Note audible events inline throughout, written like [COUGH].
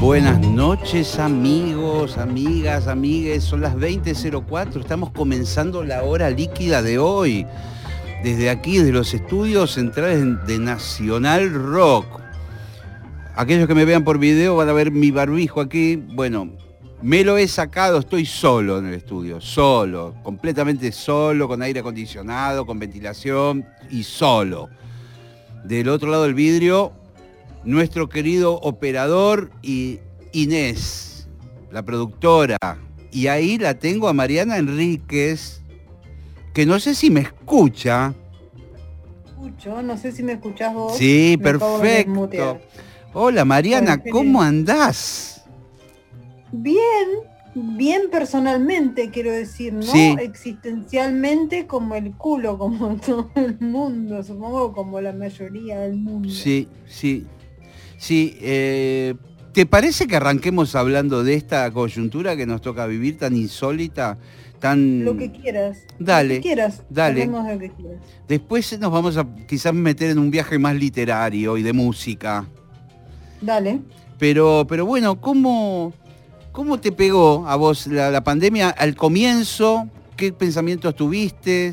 Buenas noches amigos, amigas, amigues. Son las 20.04. Estamos comenzando la hora líquida de hoy. Desde aquí, desde los estudios centrales de Nacional Rock. Aquellos que me vean por video van a ver mi barbijo aquí. Bueno, me lo he sacado, estoy solo en el estudio, solo, completamente solo, con aire acondicionado, con ventilación y solo. Del otro lado del vidrio, nuestro querido operador y Inés, la productora. Y ahí la tengo a Mariana Enríquez, que no sé si me escucha. Escucho, no sé si me escuchás vos. Sí, Me perfecto. Hola Mariana, ¿cómo andás? Bien, bien personalmente, quiero decir, ¿no? Sí. Existencialmente como el culo, como [LAUGHS] todo el mundo, supongo como la mayoría del mundo. Sí, sí. Sí, eh, ¿te parece que arranquemos hablando de esta coyuntura que nos toca vivir tan insólita? Tan... Lo que quieras. Dale, Lo que quieras. dale. Lo que quieras. Después nos vamos a quizás meter en un viaje más literario y de música. Dale. Pero, pero bueno, ¿cómo, ¿cómo te pegó a vos la, la pandemia al comienzo? ¿Qué pensamientos tuviste?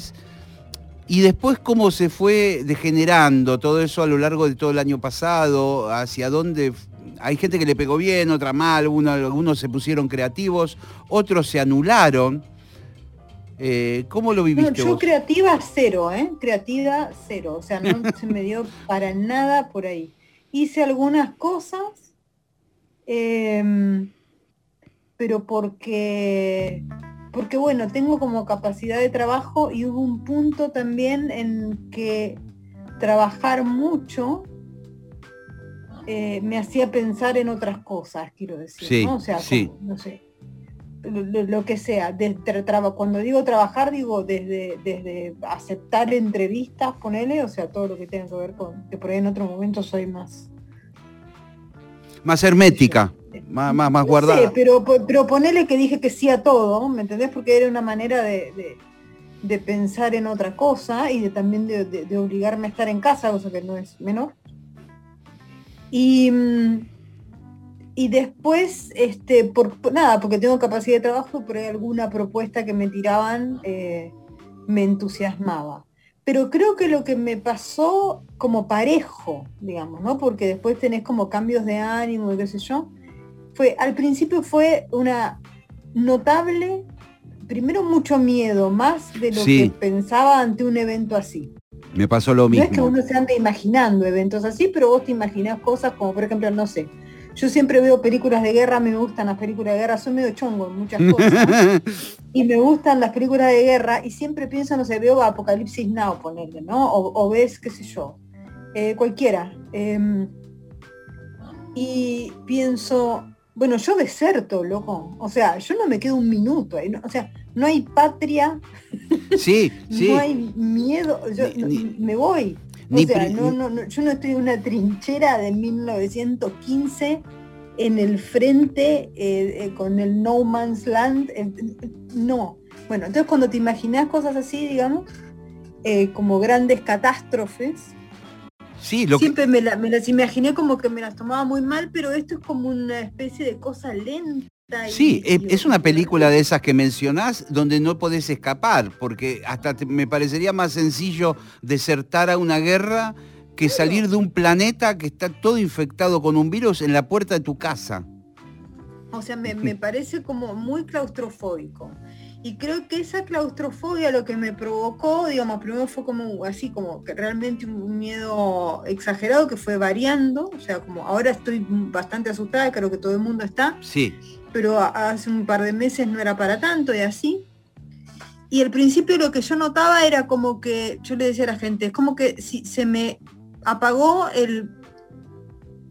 Y después cómo se fue degenerando todo eso a lo largo de todo el año pasado, hacia dónde hay gente que le pegó bien, otra mal, uno- algunos se pusieron creativos, otros se anularon. Eh, ¿Cómo lo No, viviste yo vos? creativa cero, ¿eh? Creativa cero. O sea, no [LAUGHS] se me dio para nada por ahí. Hice algunas cosas, em, pero porque, porque bueno, tengo como capacidad de trabajo y hubo un punto también en que trabajar mucho eh, me hacía pensar en otras cosas, quiero decir, Sí, ¿no? O sea, sí. como, no sé, lo, que sea. de- tra- traba- cuando digo trabajar, digo desde, desde aceptar entrevistas, ponele, o sea, todo lo que tenga que ver con, que por ahí en otro momento soy más... Más hermética, más, más, más No guardada. sé, pero, pero ponele que dije que sí a todo, ¿me entendés? Porque era una manera de, de- pensar en otra cosa y también de, de- obligarme a estar en casa, cosa que no es menor. Y, mm, y después, este, por, nada, porque tengo capacidad de trabajo, por ahí alguna propuesta que me tiraban eh, me entusiasmaba. Pero creo que lo que me pasó como parejo, digamos, ¿no? Porque después tenés como cambios de ánimo y qué sé yo, fue, al principio fue una notable, primero mucho miedo, más de lo Sí. que pensaba ante un evento así. Me pasó lo No mismo. es que uno se ande imaginando eventos así, pero vos te imaginás cosas como, por ejemplo, no sé, yo siempre veo películas de guerra, me gustan las películas de guerra, soy medio chongo en muchas cosas, [LAUGHS] y me gustan las películas de guerra, y siempre pienso, no sé, veo Apocalipsis Now, ponerle, ¿no? O, o ves, qué sé yo, eh, cualquiera. em, y pienso, bueno, yo deserto, loco. O sea, yo no me quedo un minuto no- o sea, no hay patria, [LAUGHS] sí, sí. no hay miedo, yo Ni- no- ni- me voy. O sea, no, yo no estoy en una trinchera de 1915 en el frente eh, eh, con el No Man's Land. eh, no. Bueno, entonces cuando te imaginas cosas así, digamos, eh, como grandes catástrofes, Sí, lo que, siempre me, la- me las imaginé como que me las tomaba muy mal, pero esto es como una especie de cosa lenta. y- Sí, y- es una película de esas que mencionás donde no podés escapar, porque hasta te- me parecería más sencillo desertar a una guerra que salir de un planeta que está todo infectado con un virus en la puerta de tu casa. O sea, me, me parece como muy claustrofóbico. Y creo que esa claustrofobia lo que me provocó, digamos, primero fue como así, como que realmente un miedo exagerado que fue variando, o sea, como ahora estoy bastante asustada, creo que todo el mundo está. Sí. Pero hace un par de meses no era para tanto y así. Y al principio lo que yo notaba era como que, yo le decía a la gente, es como que si se me apagó el,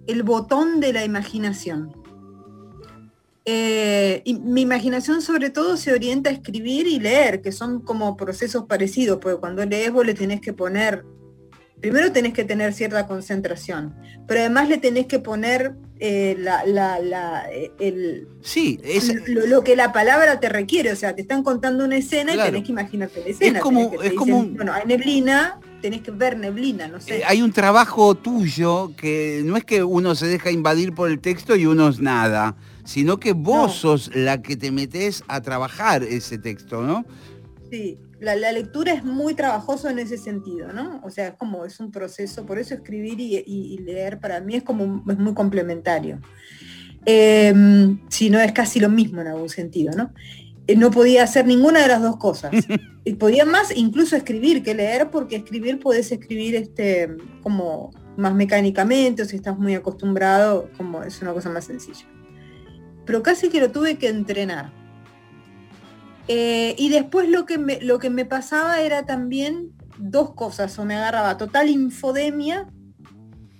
el botón de la imaginación. Eh, y mi imaginación sobre todo se orienta a escribir y leer, que son como procesos parecidos, porque cuando lees vos le tenés que poner, primero tenés que tener cierta concentración, pero además le tenés que poner eh, la, la, el, sí, lo, que la palabra te requiere, o sea, te están contando una escena y tenés que imaginarte la escena. Es como, es como bueno, hay neblina, tenés que ver neblina, no sé. Eh, hay un trabajo tuyo que no es que uno se deja invadir por el texto y uno es nada sino que vos sos la que te metes a trabajar ese texto, ¿no? Sí, la, lectura es muy trabajoso en ese sentido, ¿no? O sea, es como, es un proceso, por eso escribir y, leer para mí es como, es muy complementario. Em, si no es casi lo mismo en algún sentido, ¿no? Eh, no podía hacer ninguna de las dos cosas. [LAUGHS] podía más incluso escribir que leer, porque escribir puedes escribir este, como más mecánicamente, o si estás muy acostumbrado, como es una cosa más sencilla pero casi que lo tuve que entrenar. Eh, y después lo que, me, lo que me pasaba era también dos cosas, o me agarraba total infodemia,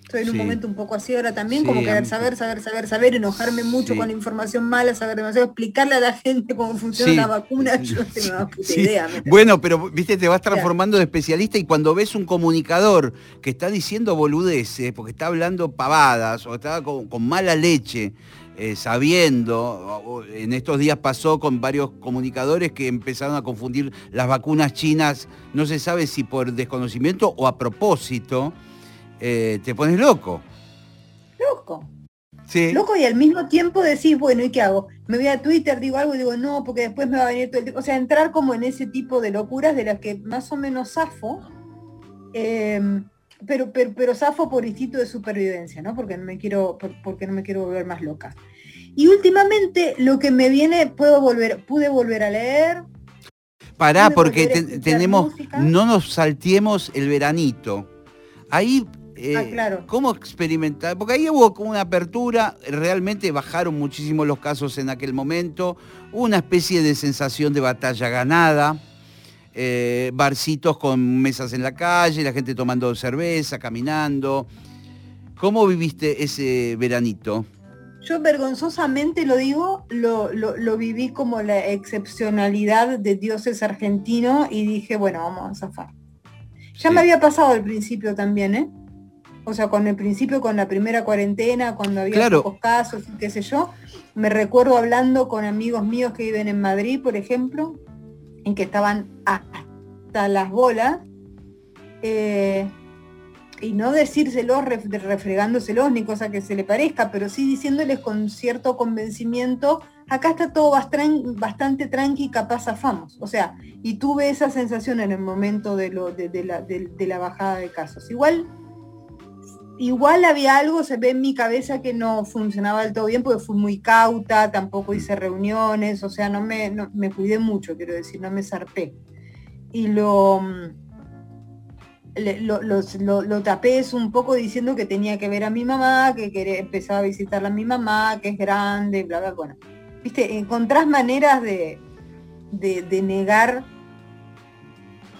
estoy en un momento un poco así ahora también, como querer saber, saber, saber, saber, enojarme mucho con la información mala, saber demasiado, explicarle a la gente cómo funciona la vacuna, yo no tengo puta idea. Bueno, pero viste, te vas transformando de especialista y cuando ves un comunicador que está diciendo boludeces, porque está hablando pavadas o está con mala leche, eh, sabiendo, en estos días pasó con varios comunicadores que empezaron a confundir las vacunas chinas, no se sabe si por desconocimiento o a propósito, eh, te pones loco. Loco. Sí. Loco y al mismo tiempo decís, bueno, ¿y qué hago? Me voy a Twitter, digo algo y digo, no, porque después me va a venir todo el tiempo. O sea, entrar como en ese tipo de locuras de las que más o menos zafo. Em, pero, pero, pero zafo por instinto de supervivencia, ¿no? Porque no me quiero, porque no me quiero volver más loca. Y últimamente lo que me viene, puedo volver, pude volver a leer. Pará, porque tenemos, no nos salteemos el veranito. Ahí, eh, ah, ¿cómo experimentar? Porque ahí hubo una apertura, realmente bajaron muchísimo los casos en aquel momento, una especie de sensación de batalla ganada eh, barcitos con mesas en la calle, la gente tomando cerveza, caminando. ¿Cómo viviste ese veranito? Yo vergonzosamente lo digo, lo, viví como la excepcionalidad de dioses argentino y dije, bueno, vamos a zafar. Ya me había pasado al principio también, ¿eh? O sea, con el principio, con la primera cuarentena, cuando había pocos casos, qué sé yo. Me recuerdo hablando con amigos míos que viven en Madrid, por ejemplo, en que estaban hasta las bolas, eh, y no decírselos refregándoselos ni cosa que se le parezca, pero sí diciéndoles con cierto convencimiento, acá está todo bastante tranqui, capaz afamos. O sea, y tuve esa sensación en el momento de, lo, la, de la bajada de casos. Igual igual había algo, se ve en mi cabeza que no funcionaba del todo bien porque fui muy cauta, tampoco hice reuniones, o sea, no me, me cuidé mucho, quiero decir, no me zarpé. Y lo, lo, tapé eso un poco diciendo que tenía que ver a mi mamá, que quería, empezaba a visitarla a mi mamá, que es grande, bla, bla, bueno. Viste, encontrás maneras de, de negar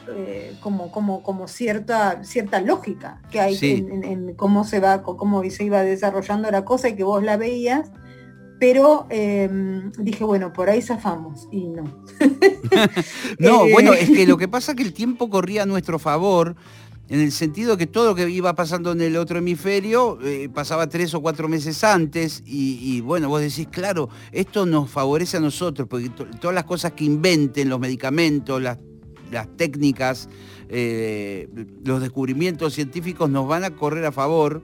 eh, como, como, como cierta, cierta lógica que hay en, cómo se va, cómo se iba desarrollando la cosa y que vos la veías, pero em, dije, bueno, por ahí zafamos y no. [LAUGHS] [LAUGHS] no, bueno, es que lo [LAUGHS] que pasa es que el tiempo corría a nuestro favor. En el sentido que todo lo que iba pasando en el otro hemisferio eh, pasaba tres o cuatro meses antes y, y, bueno, vos decís, claro, esto nos favorece a nosotros, porque todas las cosas que inventen, los medicamentos, las las técnicas, eh, los descubrimientos científicos nos van a correr a favor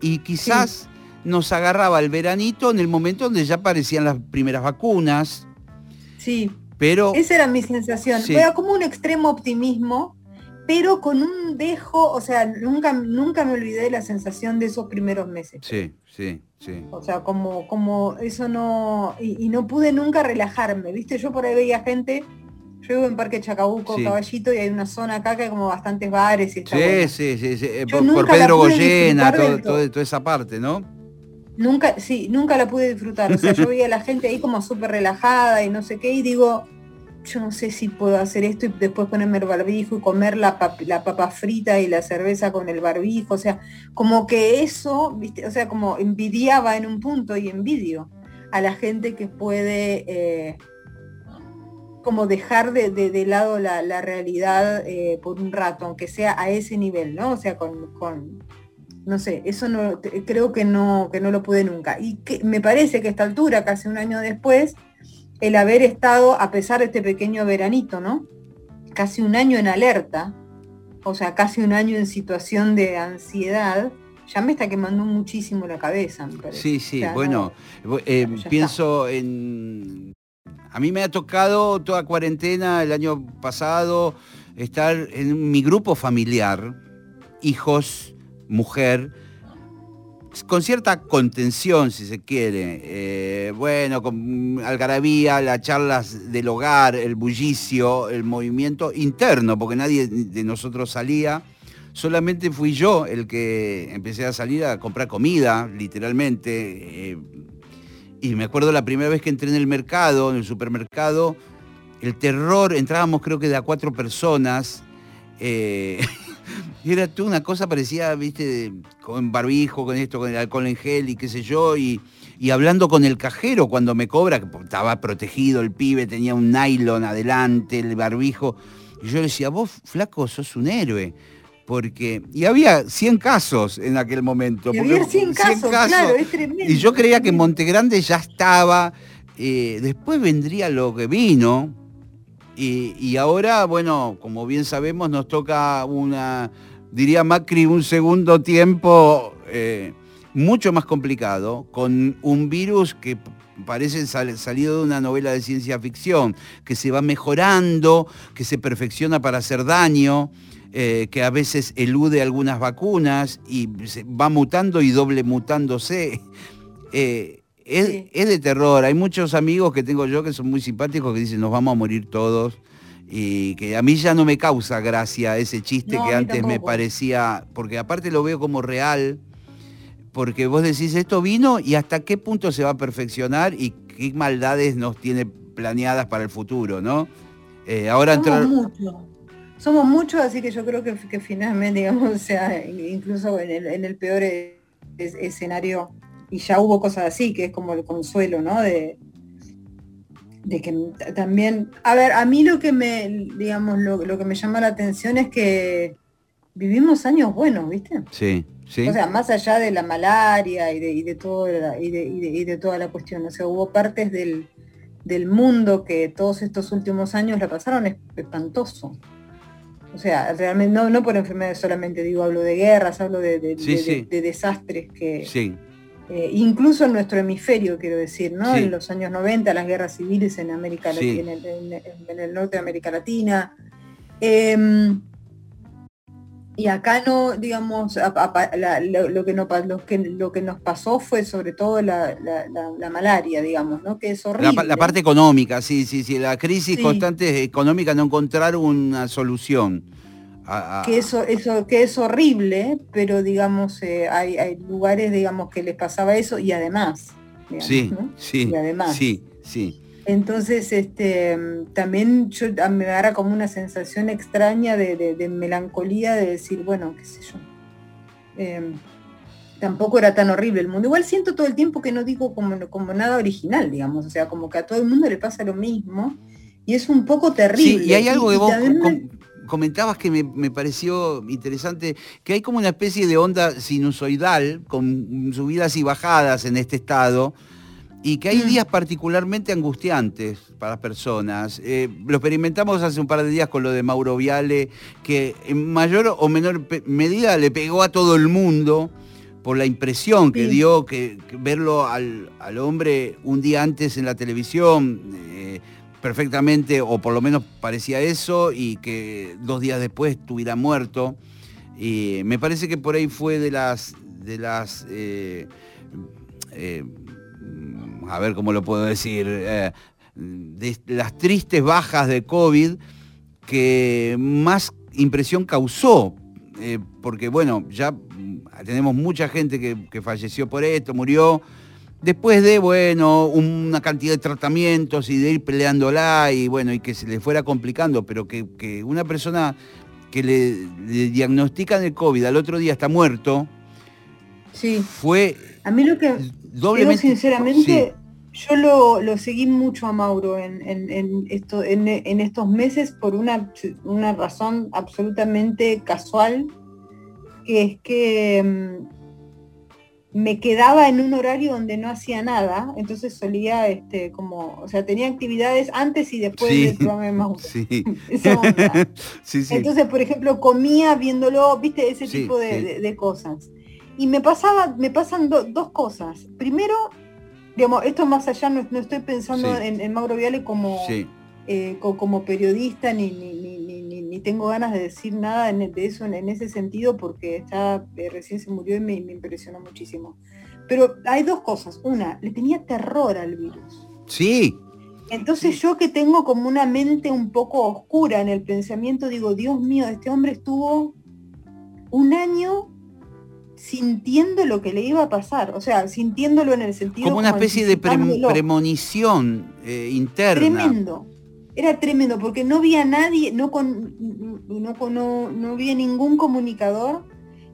y quizás nos agarraba el veranito en el momento donde ya aparecían las primeras vacunas. Sí. Pero. Esa era mi sensación. Era como un extremo optimismo pero con un dejo, o sea, nunca, nunca me olvidé de la sensación de esos primeros meses. Sí, sí, sí. O sea, como, como eso no, y, no pude nunca relajarme, ¿viste? Yo por ahí veía gente, yo vivo en Parque Chacabuco, Caballito, y hay una zona acá que hay como bastantes bares y está Sí, sí, sí, sí. Eh, por, Pedro Goyena, toda esa parte, ¿no? Nunca, sí, nunca la pude disfrutar. O sea, yo [LAUGHS] veía a la gente ahí como súper relajada y no sé qué, y digo, yo no sé si puedo hacer esto y después ponerme el barbijo y comer la, la papa frita y la cerveza con el barbijo, o sea, como que eso, ¿viste? o sea, como envidiaba en un punto y envidio a la gente que puede eh, como dejar de, lado la, realidad eh, por un rato, aunque sea a ese nivel, ¿no? O sea, con, con no sé, eso no, creo que no, que no lo pude nunca. Y que me parece que a esta altura, casi un año después, el haber estado, a pesar de este pequeño veranito, ¿no? Casi un año en alerta, o sea, casi un año en situación de ansiedad, ya me está quemando muchísimo la cabeza, me parece. Sí, sí, bueno, eh, pienso en... A mí me ha tocado toda cuarentena el año pasado estar en mi grupo familiar, hijos, mujer, con cierta contención, si se quiere. Eh, bueno, con algarabía, las charlas del hogar, el bullicio, el movimiento interno, porque nadie de nosotros salía. Solamente fui yo el que empecé a salir a comprar comida, literalmente. Eh, y me acuerdo la primera vez que entré en el mercado, en el supermercado, el terror, entrábamos creo que de a cuatro personas. Eh, Y [LAUGHS] era tú una cosa parecía, viste, con barbijo, con esto, con el alcohol en gel y qué sé yo, y, hablando con el cajero cuando me cobra, que estaba protegido el pibe, tenía un nylon adelante, el barbijo. Y yo le decía, vos, flaco, sos un héroe. Porque, y había 100 casos en aquel momento. Y había 100 casos, claro, es tremendo. Y yo creía que Montegrande ya estaba, eh, después vendría lo que vino, y, ahora, bueno, como bien sabemos, nos toca una, diría Macri, un segundo tiempo eh, mucho más complicado, con un virus que parece salido de una novela de ciencia ficción, que se va mejorando, que se perfecciona para hacer daño, eh, que a veces elude algunas vacunas y va mutando y doble mutándose. [LAUGHS] Eh, es, de terror. Hay muchos amigos que tengo yo que son muy simpáticos que dicen nos vamos a morir todos. Y que a mí ya no me causa gracia ese chiste que antes me parecía, porque aparte lo veo como real, porque vos decís esto vino y hasta qué punto se va a perfeccionar y qué maldades nos tiene planeadas para el futuro, ¿no? Eh, ahora muchos. Somos muchos, así que yo creo que, finalmente, digamos, o sea, incluso en el, peor escenario y ya hubo cosas así, que es como el consuelo, ¿no? De, de que también, a ver, a mí lo que me, digamos, lo, que me llama la atención es que vivimos años buenos, ¿viste? Sí, sí. O sea, más allá de la malaria y de, y de, todo y, de, toda la cuestión, o sea, hubo partes del, mundo que todos estos últimos años la pasaron espantoso. O sea, realmente, no, no por enfermedades solamente, digo, hablo de guerras, hablo de, desastres que, sí. Eh, incluso en nuestro hemisferio, quiero decir, ¿no? En los años 90, las guerras civiles en América Latina, en, el, norte de América Latina. Em, y acá no, digamos, lo, que no, lo, que, lo que nos pasó fue sobre todo la, malaria, digamos, ¿no? Que es horrible. La, parte económica, sí, sí, sí. La crisis constante económica no encontrar una solución que eso, eso, que es horrible, pero digamos, eh, hay, lugares, digamos, que les pasaba eso y además. sí, sí. Y además. Sí, sí. Entonces, este, también yo, me dará como una sensación extraña de, melancolía de decir, bueno, qué sé yo. Em, tampoco era tan horrible el mundo. Igual siento todo el tiempo que no digo como, como nada original, digamos. O sea, como que a todo el mundo le pasa lo mismo. Y es un poco terrible. Sí, y hay algo que vos comentabas que me, pareció interesante, que hay como una especie de onda sinusoidal, con subidas y bajadas en este estado, y que hay mm. días particularmente angustiantes para las personas. Eh, lo experimentamos hace un par de días con lo de Mauro Viale, que en mayor o menor medida le pegó a todo el mundo por la impresión que dio que, verlo al, hombre un día antes en la televisión. Eh, perfectamente, o por lo menos parecía eso, y que dos días después estuviera muerto. Y me parece que por ahí fue de las, de las eh, eh, a ver cómo lo puedo decir, eh, de las tristes bajas de COVID que más impresión causó, porque bueno, ya tenemos mucha gente que, que falleció por esto, murió, después de, bueno, una cantidad de tratamientos y de ir peleándola y bueno, y que se le fuera complicando, pero que, una persona que le, diagnostican el COVID al otro día está muerto, sí. fue a mí lo que doblemente sinceramente yo lo, seguí mucho a Mauro en, esto, en, estos meses por una, una razón absolutamente casual que es que mm, me quedaba en un horario donde no hacía nada, entonces solía, este, como, o sea, tenía actividades antes y después del programa de [LAUGHS] [LAUGHS] sí. Entonces, por ejemplo, comía viéndolo, viste, ese tipo de, cosas. Y me pasaba, me pasan dos cosas. Primero, digamos, esto más allá, no, estoy pensando en, Mauro Viale como, eh, como periodista ni, ni, tengo ganas de decir nada de eso en, ese sentido porque está, eh, recién se murió y me, impresionó muchísimo. Pero hay dos cosas. Una, le tenía terror al virus. Sí. Entonces yo que tengo como una mente un poco oscura en el pensamiento, digo, Dios mío, este hombre estuvo un año sintiendo lo que le iba a pasar, o sea, sintiéndolo en el sentido... Como una especie de premonición eh, interna. Tremendo, era tremendo porque no había nadie, no, con, no, no, había ningún comunicador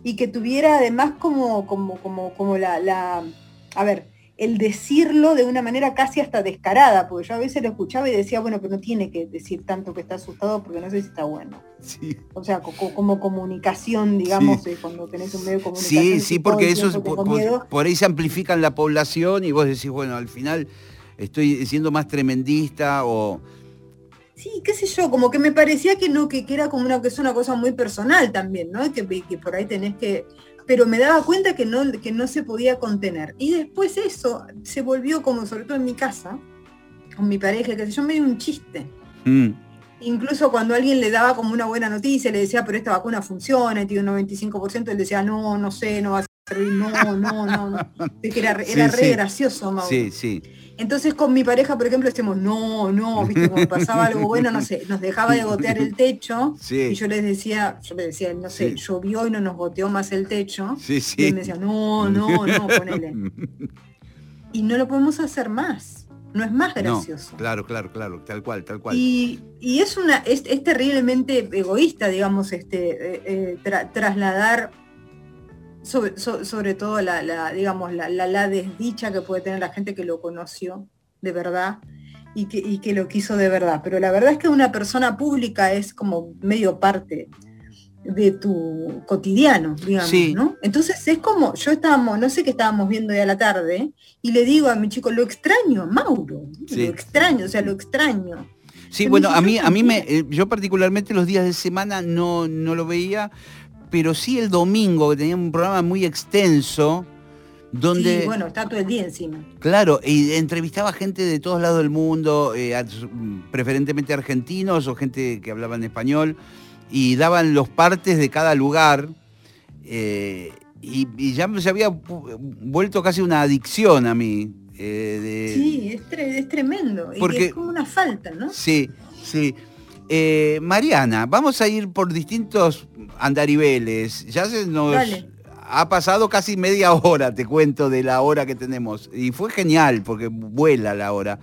y que tuviera además como, como, como, como la, la, a ver, el decirlo de una manera casi hasta descarada, porque yo a veces lo escuchaba y decía, bueno, pero no tiene que decir tanto que está asustado porque no sé si está bueno. O sea, como comunicación, digamos, eh, cuando tenés un medio de comunicación. Sí, sí, porque eso por, por, ahí se amplifican la población y vos decís, bueno, al final estoy siendo más tremendista o Sí, qué sé yo, como que me parecía que no, que, era como una, que es una cosa muy personal también, ¿no? Que, que por ahí tenés que. Pero me daba cuenta que no, que no se podía contener. Y después eso se volvió como, sobre todo en mi casa, con mi pareja, que yo, medio un chiste. Mm. Incluso cuando alguien le daba como una buena noticia, le decía, pero esta vacuna funciona, tiene un 95%, él decía, no, no sé, no va a no, no, no. [LAUGHS] no. era, era re gracioso, Mauro. Sí, sí. Entonces con mi pareja, por ejemplo, decimos, no, no, viste, cuando pasaba algo bueno, no sé, nos dejaba de gotear el techo y yo les decía, yo les decía, no sé, llovió y no nos goteó más el techo. y él me decía, no, no, no, [LAUGHS] ponele. y no lo podemos hacer más. No es más gracioso. claro, claro, claro, tal cual, tal cual. Y, es una, es, terriblemente egoísta, digamos, este, eh, eh, trasladar sobre, todo la, digamos, la, la, desdicha que puede tener la gente que lo conoció de verdad y que, que lo quiso de verdad. Pero la verdad es que una persona pública es como medio parte de tu cotidiano, digamos, ¿no? Entonces es como, yo estábamos, no sé qué estábamos viendo ya a la tarde, y le digo a mi chico, lo extraño, Mauro, lo extraño, o sea, lo extraño. Sí, bueno, a mí, a mí me, eh, yo particularmente los días de semana no, no lo veía, pero sí el domingo, que tenía un programa muy extenso, donde... Sí, bueno, está todo el día encima. Claro, y entrevistaba gente de todos lados del mundo, eh, preferentemente argentinos o gente que hablaba en español, y daban los partes de cada lugar. Eh, y, ya se había vuelto casi una adicción a mí. Eh, sí, es, tremendo. Porque, y es como una falta, ¿no? Sí, sí. Mariana, vamos a ir por distintos andaribeles. Ya se nos ha pasado casi media hora, te cuento, de la hora que tenemos. Y fue genial, porque vuela la hora.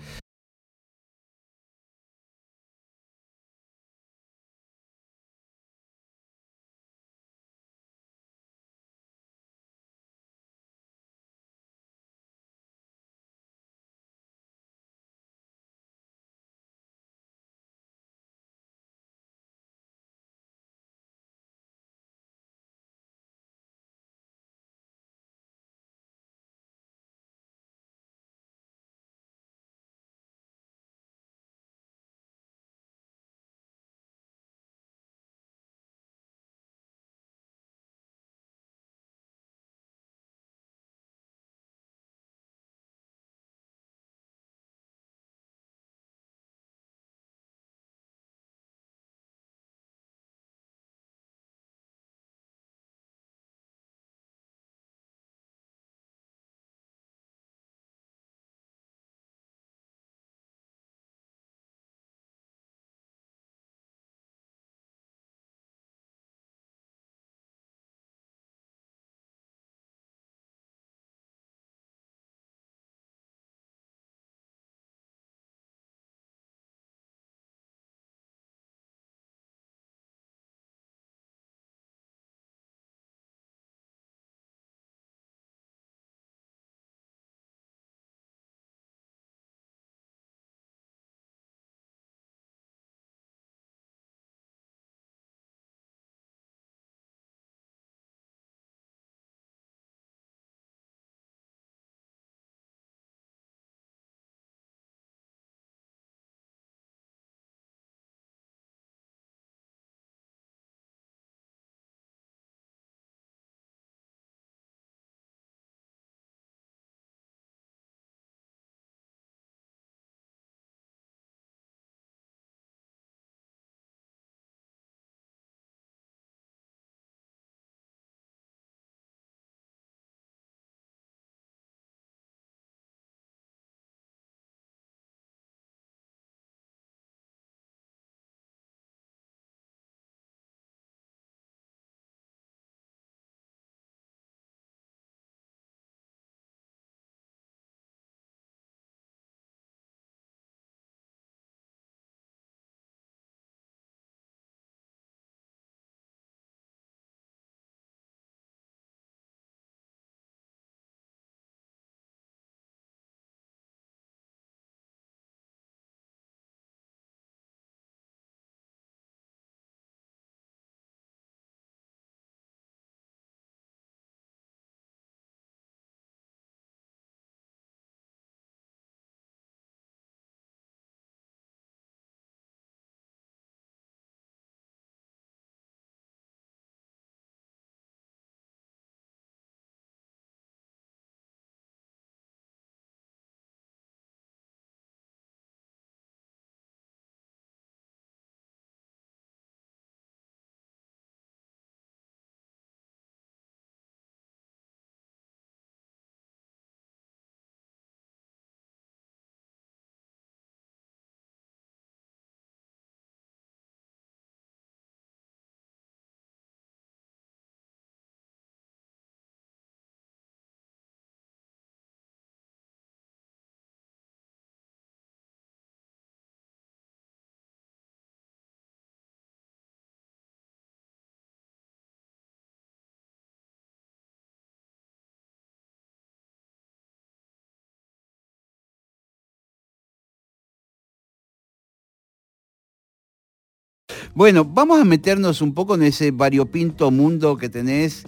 Bueno, vamos a meternos un poco en ese variopinto mundo que tenés.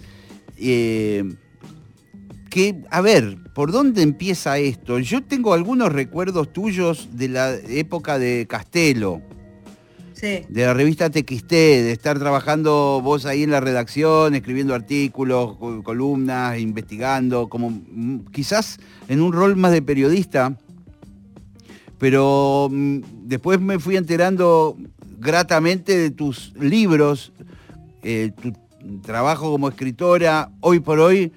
Eh, que, a ver, ¿por dónde empieza esto? Yo tengo algunos recuerdos tuyos de la época de Castelo. Sí. De la revista TXT, de estar trabajando vos ahí en la redacción, escribiendo artículos, columnas, investigando, como mm, quizás en un rol más de periodista. Pero mm, después me fui enterando gratamente de tus libros, eh, tu trabajo como escritora, hoy por hoy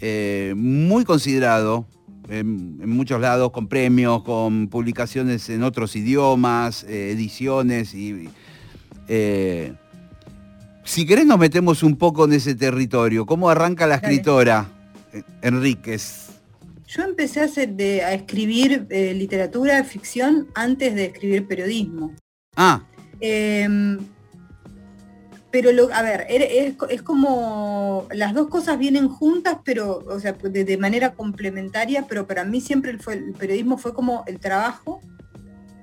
eh, muy considerado en, muchos lados, con premios, con publicaciones en otros idiomas, eh, ediciones y... si querés nos metemos un poco en ese territorio. ¿Cómo arranca la escritora Enríquez? Yo empecé a, hacer a escribir literatura, ficción, antes de escribir periodismo. Ah. Em, pero, lo, a ver, es, como las dos cosas vienen juntas, pero, o sea, de, manera complementaria, pero para mí siempre el, fue, el, periodismo fue como el trabajo.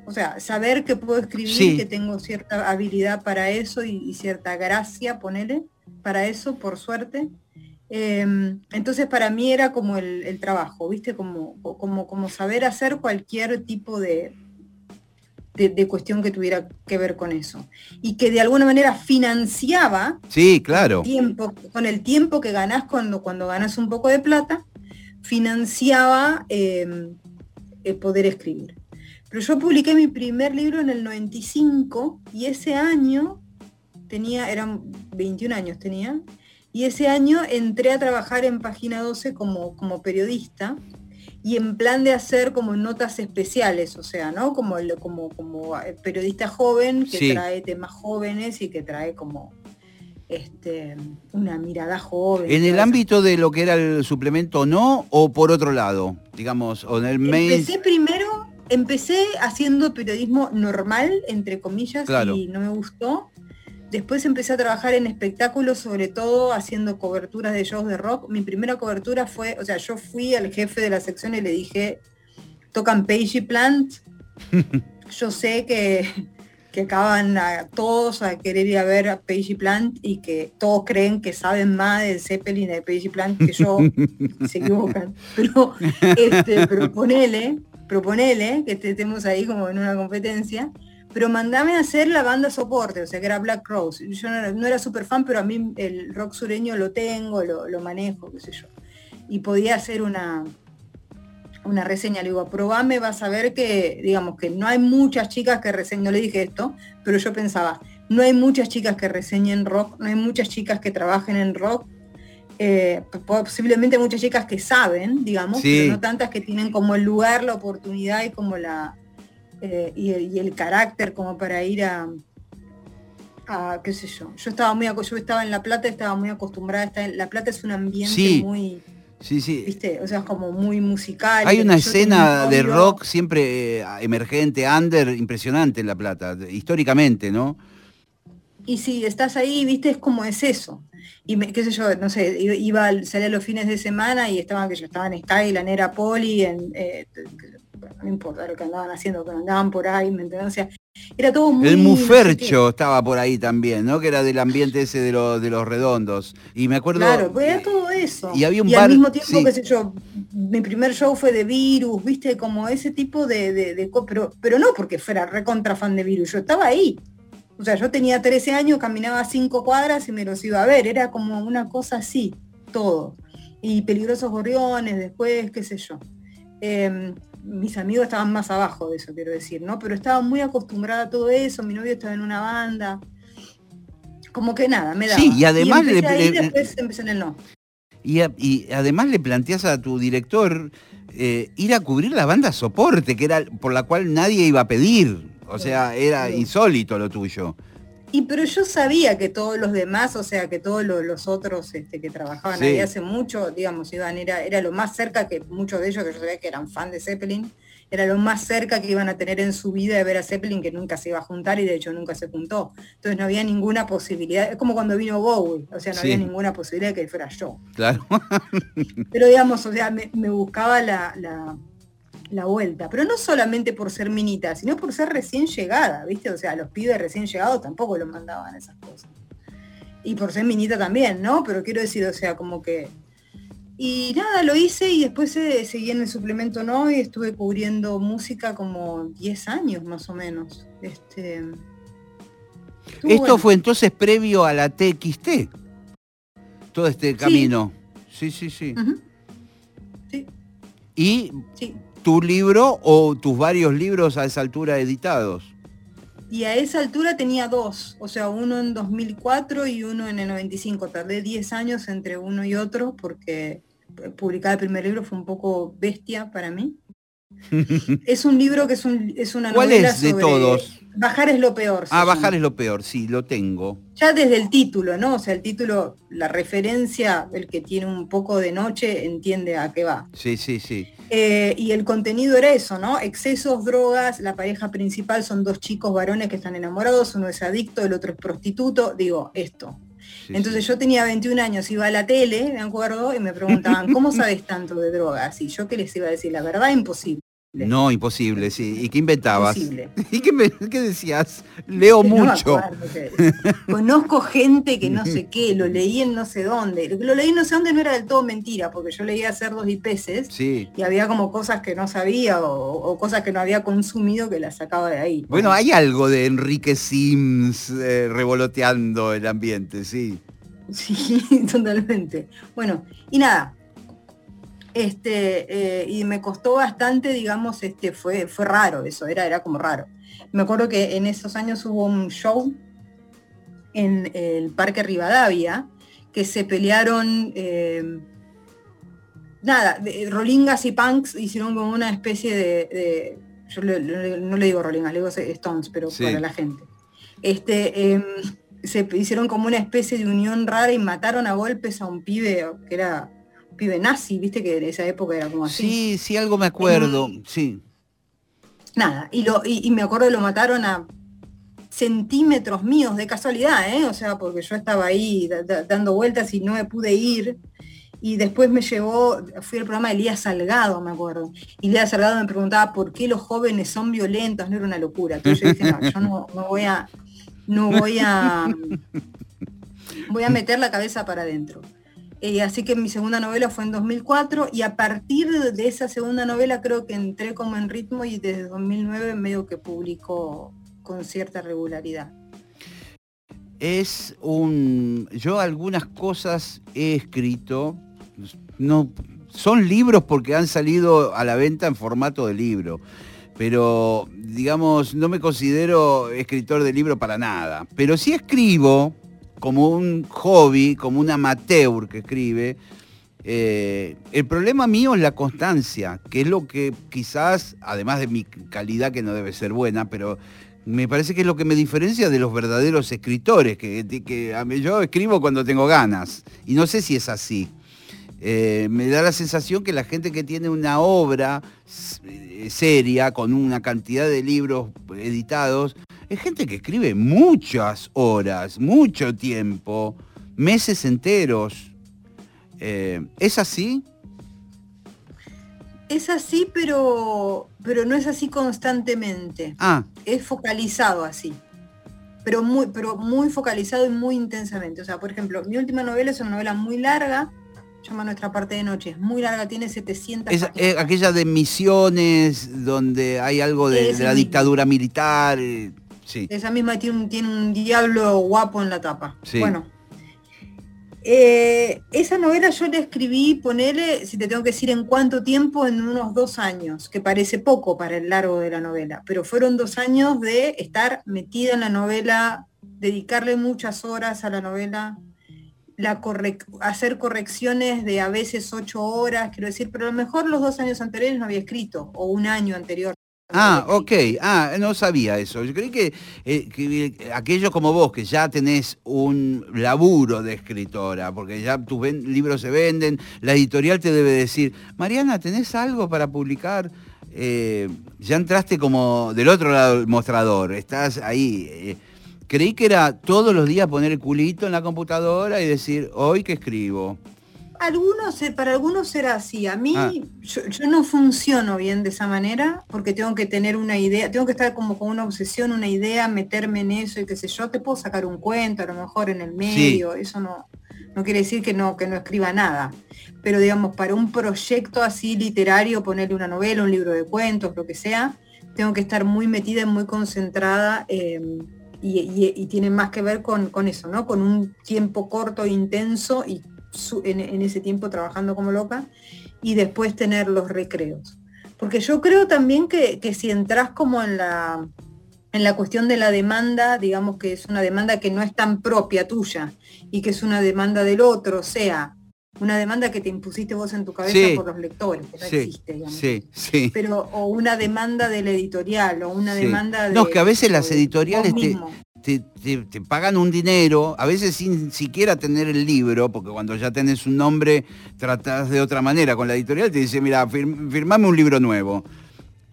O sea, saber que puedo escribir, que tengo cierta habilidad para eso y, cierta gracia, ponele, para eso, por suerte. Em, entonces para mí era como el, trabajo, ¿viste? Como, como, como saber hacer cualquier tipo de, de, cuestión que tuviera que ver con eso. Y que de alguna manera financiaba sí, claro. tiempo, con el tiempo que ganás cuando, cuando ganas un poco de plata, financiaba em, el poder escribir. Pero yo publiqué mi primer libro en el 95 y ese año tenía, eran 21 años tenía, y ese año entré a trabajar en Página 12 como, como periodista y en plan de hacer como notas especiales, o sea, ¿no? Como, como, como eh, periodista joven que trae temas jóvenes y que trae como este, una mirada joven. ¿En el ámbito de lo que era el suplemento no o por otro lado? Digamos, o en el main... Empecé primero, empecé haciendo periodismo normal, entre comillas, y no me gustó. Después empecé a trabajar en espectáculos, sobre todo haciendo coberturas de shows de rock. Mi primera cobertura fue, o sea, yo fui al jefe de la sección y le dije, tocan Page Plant. [LAUGHS] yo sé que, que acaban a todos a querer ir a ver a Page Plant y que todos creen que saben más de Zeppelin y de Page Plant que yo. [LAUGHS] se equivocan. Pero, este, proponele, proponele que estemos ahí como en una competencia pero mandame a hacer la banda soporte, o sea que era Black Rose. Yo no era, súper fan, pero a mí el rock sureño lo tengo, lo, manejo, qué sé yo. Y podía hacer una, una reseña, le digo, probame, vas a ver que, digamos, que no hay muchas chicas que reseñen, no le dije esto, pero yo pensaba, no hay muchas chicas que reseñen rock, no hay muchas chicas que trabajen en rock, eh, posiblemente muchas chicas que saben, digamos, pero no tantas que tienen como el lugar, la oportunidad y como la, eh, y, el, carácter como para ir a, qué sé yo. Yo estaba muy yo estaba en La Plata, estaba muy acostumbrada a estar en La Plata es un ambiente muy Sí, sí. ¿Viste? O sea, es como muy musical. Hay una escena de rock siempre eh, emergente, under, impresionante en La Plata, históricamente, ¿no? Y si estás ahí, viste, es como es eso. Y qué sé yo, no sé, iba, salía los fines de semana y estaban que yo estaba en Sky, la Nera Poli, en, eh, no importa lo que andaban haciendo, que andaban por ahí, ¿me entiendes? O sea, era todo muy... El Mufercho estaba por ahí también, ¿no? Que era del ambiente ese de, los de los redondos. Y me acuerdo... Claro, pues era todo eso. Y había un y al mismo tiempo, qué sé yo, mi primer show fue de Virus, ¿viste? Como ese tipo de... de, pero, pero no porque fuera recontra fan de Virus, yo estaba ahí. O sea, yo tenía 13 años, caminaba cinco cuadras y me los iba a ver. Era como una cosa así, todo. Y peligrosos gorriones después, qué sé yo. Em, mis amigos estaban más abajo de eso, quiero decir, ¿no? Pero estaba muy acostumbrada a todo eso, mi novio estaba en una banda. Como que nada, me daba. Sí, y además le, después empecé en el no. Y, además le planteas a tu director eh, ir a cubrir la banda soporte, que era por la cual nadie iba a pedir. O sea, era insólito lo tuyo. Y pero yo sabía que todos los demás, o sea, que todos los, otros este, que trabajaban ahí hace mucho, digamos, iban, era, era lo más cerca que muchos de ellos que yo sabía que eran fan de Zeppelin, era lo más cerca que iban a tener en su vida de ver a Zeppelin, que nunca se iba a juntar y de hecho nunca se juntó. Entonces no había ninguna posibilidad, es como cuando vino Bowie, o sea, no había ninguna posibilidad de que fuera yo. Claro. Pero digamos, o sea, me, buscaba la la vuelta, pero no solamente por ser minita, sino por ser recién llegada, ¿viste? O sea, los pibes recién llegados tampoco lo mandaban esas cosas. Y por ser minita también, ¿no? Pero quiero decir, o sea, como que... Y nada, lo hice y después eh, seguí en el suplemento no y estuve cubriendo música como 10 años más o menos. Este, Esto fue entonces previo a la TXT, todo este camino. Sí, sí, sí. Sí. Y tu libro o tus varios libros a esa altura editados. Y a esa altura tenía dos, o sea, uno en 2004 y uno en el 95. Tardé 10 años entre uno y otro porque publicar el primer libro fue un poco bestia para mí. [LAUGHS] es un libro que es, un, es una ¿Cuál novela es de todos? Bajar es lo peor. Ah, Bajar es lo peor, sí, lo tengo. Ya desde el título, ¿no? O sea, el título, la referencia, el que tiene un poco de noche, entiende a qué va. Sí, sí, sí. Eh, y el contenido era eso, ¿no? Excesos, drogas, la pareja principal son dos chicos varones que están enamorados, uno es adicto, el otro es prostituto, digo, esto. Entonces yo tenía 21 años, iba a la tele, me acuerdo, y me preguntaban, [LAUGHS] ¿cómo sabes tanto de drogas? Y yo qué les iba a decir, la verdad, imposible. No, imposible, sí. ¿Y qué inventabas? [LAUGHS] ¿Y qué, decías? Leo mucho. [LAUGHS] Conozco gente que no sé [LAUGHS] qué, lo leí en no sé dónde. Lo leí en no sé dónde no era del todo mentira, porque yo leía cerdos y peces sí. y había como cosas que no sabía o, cosas que no había consumido que las sacaba de ahí. Bueno, hay algo de Enrique Sims eh, revoloteando el ambiente, sí. Sí, totalmente. Bueno, y nada, este, eh, y me costó bastante, digamos, este, fue, fue raro eso, era, era como raro. Me acuerdo que en esos años hubo un show en el Parque Rivadavia, que se pelearon, eh, nada, Rolingas y Punks hicieron como una especie de, yo no le digo Rolingas, le digo Stones, pero para la gente. Este, em, se hicieron como una especie de unión rara y mataron a golpes a un pibe que era pibe nazi, viste que en esa época era como así. Sí, sí, algo me acuerdo, sí. Nada, y, lo, y, me acuerdo que lo mataron a centímetros míos de casualidad, ¿eh? o sea, porque yo estaba ahí dando vueltas y no me pude ir. Y después me llevó, fui al programa de Elías Salgado, me acuerdo. Y Elías Salgado me preguntaba por qué los jóvenes son violentos, no era una locura. Entonces yo dije, no, yo no, no voy a, no voy a, [LAUGHS] voy a meter la cabeza para adentro. Eh, así que mi segunda novela fue en 2004 y a partir de esa segunda novela creo que entré como en ritmo y desde 2009 medio que publicó con cierta regularidad. Es un... Yo algunas cosas he escrito, no, son libros porque han salido a la venta en formato de libro, pero digamos, no me considero escritor de libro para nada, pero sí escribo como un hobby, como un amateur que escribe. Eh, el problema mío es la constancia, que es lo que quizás, además de mi calidad que no debe ser buena, pero me parece que es lo que me diferencia de los verdaderos escritores, que, yo escribo cuando tengo ganas, y no sé si es así. Eh, me da la sensación que la gente que tiene una obra eh, seria, con una cantidad de libros editados, es gente que escribe muchas horas, mucho tiempo, meses enteros. Eh, ¿Es así? Es así, pero, pero no es así constantemente. Ah. Es focalizado así. Pero muy, pero muy focalizado y muy intensamente. O sea, por ejemplo, mi última novela es una novela muy larga, llama Nuestra parte de noche, es muy larga, tiene 700 es, eh, aquella de misiones donde hay algo de, la dictadura militar. Esa misma tiene un, tiene un diablo guapo en la tapa. Bueno. Eh, esa novela yo la escribí, ponele, si te tengo que decir en cuánto tiempo, en unos dos años, que parece poco para el largo de la novela, pero fueron dos años de estar metida en la novela, dedicarle muchas horas a la novela, la hacer correcciones de a veces ocho horas, quiero decir, pero a lo mejor los dos años anteriores no había escrito, o un año anterior. Ah, ok. Ah, no sabía eso. Yo creí que, eh, que, aquellos como vos, que ya tenés un laburo de escritora, porque ya tus libros se venden, la editorial te debe decir, Mariana, ¿tenés algo para publicar? Eh, ya entraste como del otro lado del mostrador, estás ahí. Eh, creí que era todos los días poner el culito en la computadora y decir, hoy que escribo. Algunos, eh, para algunos será así. A mí, Ah. yo, yo no funciono bien de esa manera porque tengo que tener una idea, tengo que estar como con una obsesión, una idea, meterme en eso y qué sé yo. Te puedo sacar un cuento, a lo mejor en el medio, eso no, no quiere decir que no, que no escriba nada. Pero digamos, para un proyecto así literario, ponerle una novela, un libro de cuentos, lo que sea, tengo que estar muy metida y muy concentrada. eh, y, y- y tiene más que ver con, con eso, ¿no? Con un tiempo corto, intenso y su- en, en ese tiempo trabajando como loca y después tener los recreos. Porque yo creo también que, que si entras como en la, en la cuestión de la demanda, digamos que es una demanda que no es tan propia tuya y que es una demanda del otro, o sea, una demanda que te impusiste vos en tu cabeza Sí. por los lectores, que no Sí, existe, digamos. Sí, sí. Pero, o una demanda del editorial, o una demanda de. No, es que a veces las editoriales te-. Te, te- te pagan un dinero, a veces sin siquiera tener el libro, porque cuando ya tenés un nombre tratás de otra manera. Con la editorial te dice, mira, fir- firmame un libro nuevo.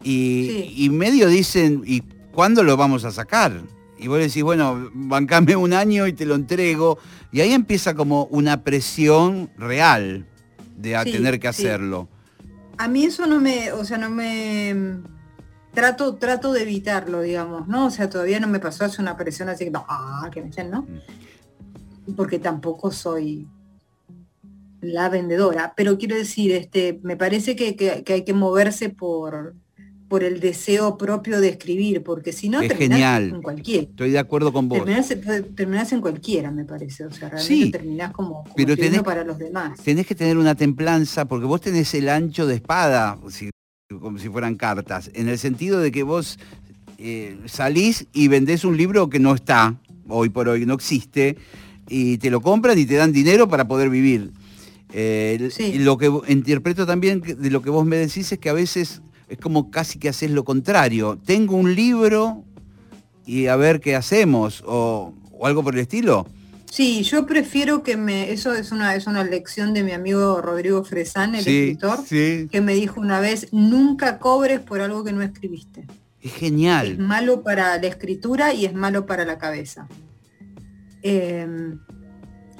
Y, Sí. y medio dicen, ¿y cuándo lo vamos a sacar? Y vos decís, bueno, bancame un año y te lo entrego. Y ahí empieza como una presión real de a Sí, tener que sí. hacerlo. A mí eso no me, o sea, no me trato, trato de evitarlo, digamos, ¿no? O sea, todavía no me pasó hace una presión así que, ah, que me echen, ¿no? Porque tampoco soy la vendedora. Pero quiero decir, este, me parece que, que- que hay que moverse por, por el deseo propio de escribir, porque si no Es terminás genial. en cualquiera. Estoy de acuerdo con vos. Terminás, terminás en cualquiera, me parece. O sea, realmente Sí, terminás como, como pero tenés- para los demás. tenés que tener una templanza porque vos tenés el ancho de espada, si- como si fueran cartas, en el sentido de que vos eh, salís y vendés un libro que no está, hoy por hoy no existe, y te lo compran y te dan dinero para poder vivir. Eh, Sí. Lo que interpreto también de lo que vos me decís es que a veces es como casi que haces lo contrario. Tengo un libro y a ver qué hacemos, o, o algo por el estilo. Sí, yo prefiero que me, eso es una, es una lección de mi amigo Rodrigo Fresán, el sí, escritor, sí. que me dijo una vez, nunca cobres por algo que no escribiste. Es Es genial. malo para la escritura y es malo para la cabeza. Eh,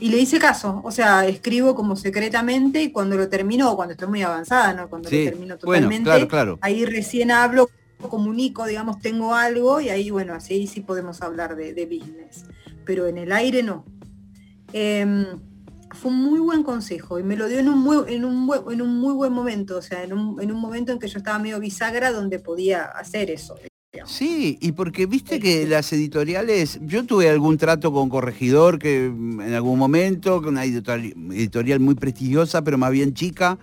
y le hice caso, o sea, escribo como secretamente y cuando lo termino, o cuando estoy muy avanzada, ¿no? Cuando Sí, lo termino bueno, totalmente, claro, claro. ahí recién hablo, comunico, digamos, tengo algo y ahí, bueno, así sí podemos hablar de, de business. Pero en el aire no. Em, fue un muy buen consejo y me lo dio en un muy, en un, buen- en un muy buen momento, o sea, en un, en un momento en que yo estaba medio bisagra donde podía hacer eso. digamos. Sí, y porque viste que las editoriales, yo tuve algún trato con Corregidor que mm, en algún momento, con una editorial, editorial muy prestigiosa, pero más bien chica,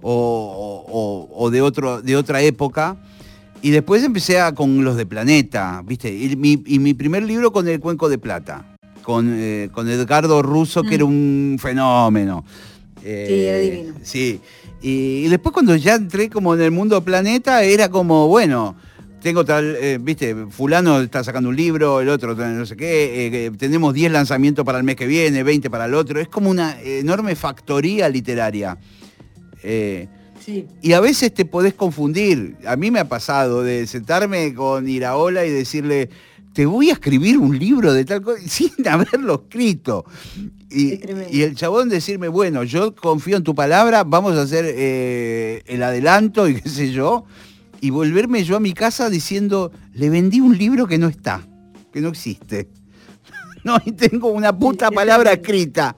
o, o- o de, otro, de otra época. Y después empecé a, con los de Planeta, ¿viste? Y mi, y mi primer libro con El Cuenco de Plata, con, eh, con Edgardo Russo, que Mm. era un fenómeno. era Eh, divino. Sí. Y, y después cuando ya entré como en el mundo Planeta, era como, bueno, tengo tal, eh, viste, fulano está sacando un libro, el otro no sé qué, eh, tenemos 10 lanzamientos para el mes que viene, 20 para el otro. Es como una enorme factoría literaria. Eh, Sí. y a veces te podés confundir. A mí me ha pasado de sentarme con Iraola y decirle, te voy a escribir un libro de tal cosa, [LAUGHS] sin haberlo escrito. Y, el chabón decirme, bueno, yo confío en tu palabra, vamos a hacer eh, el adelanto y [LAUGHS] qué sé yo. Y volverme yo a mi casa diciendo, le vendí un libro que no está, que no existe. [LAUGHS] No, y tengo una puta palabra escrita.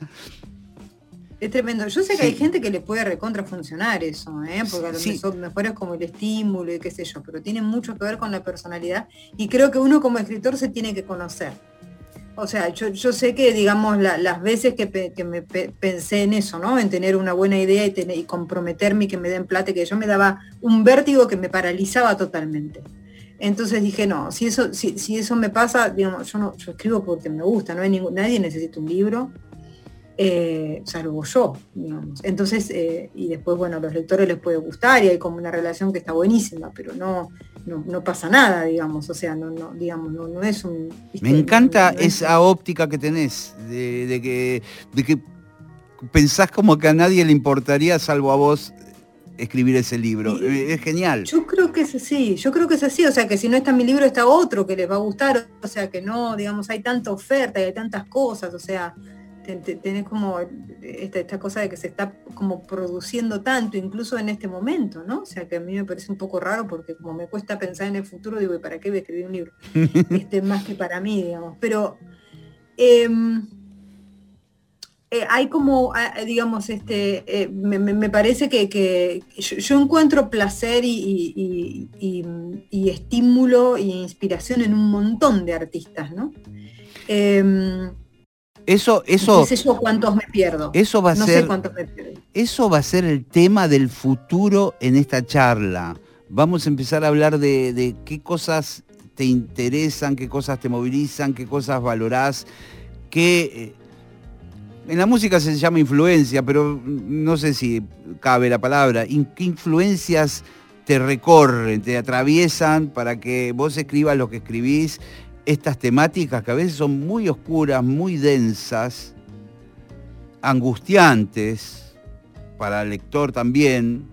Es tremendo. Yo sé que hay gente que le puede recontra funcionar eso, ¿eh? porque a lo Sí. mejor, es como el estímulo y qué sé yo, pero tiene mucho que ver con la personalidad y creo que uno como escritor se tiene que conocer. O sea, yo, yo sé que, digamos, la- las veces que, pe- que me pe- pensé en eso, ¿no? En tener una buena idea y, tener- y comprometerme y que me den plata, que yo me daba un vértigo que me paralizaba totalmente. Entonces dije, no, si eso, si, si eso me pasa, digamos, yo no, yo escribo porque me gusta, no hay ningún, nadie necesita un libro, eh, salvo yo, digamos. Entonces, eh, y después, bueno, a los lectores les puede gustar y hay como una relación que está buenísima, pero no, no, no pasa nada, digamos, o sea, no, no, digamos, no, no es un. ¿viste? Me encanta No- no es- esa óptica que tenés, de, de que, de que pensás como que a nadie le importaría, salvo a vos, escribir ese libro. Sí. Eh, Es genial. Yo creo que es así, yo creo que es así, o sea que si no está mi libro está otro que les va a gustar, o sea que no, digamos, hay tanta oferta y hay tantas cosas, o sea, tenés como esta, esta, cosa de que se está como produciendo tanto, incluso en este momento, ¿no? O sea que a mí me parece un poco raro porque como me cuesta pensar en el futuro, digo, ¿para qué voy a escribir un libro? [LAUGHS] este, más que para mí, digamos. Pero em, eh, hay como, digamos, este, eh, me, parece que, yo, encuentro placer y, estímulo e inspiración en un montón de artistas, ¿no? Eso, eso. No sé yo cuántos me pierdo. Eso va a no ser. Sé cuántos me pierdo. Eso va a ser el tema del futuro en esta charla. Vamos a empezar a hablar de, qué cosas te interesan, qué cosas te movilizan, qué cosas valorás, qué. Eh, en la música se llama influencia, pero no sé si cabe la palabra. ¿Qué influencias te recorren, te atraviesan para que vos escribas lo que escribís estas temáticas que a veces son muy oscuras, muy densas, angustiantes, para el lector también,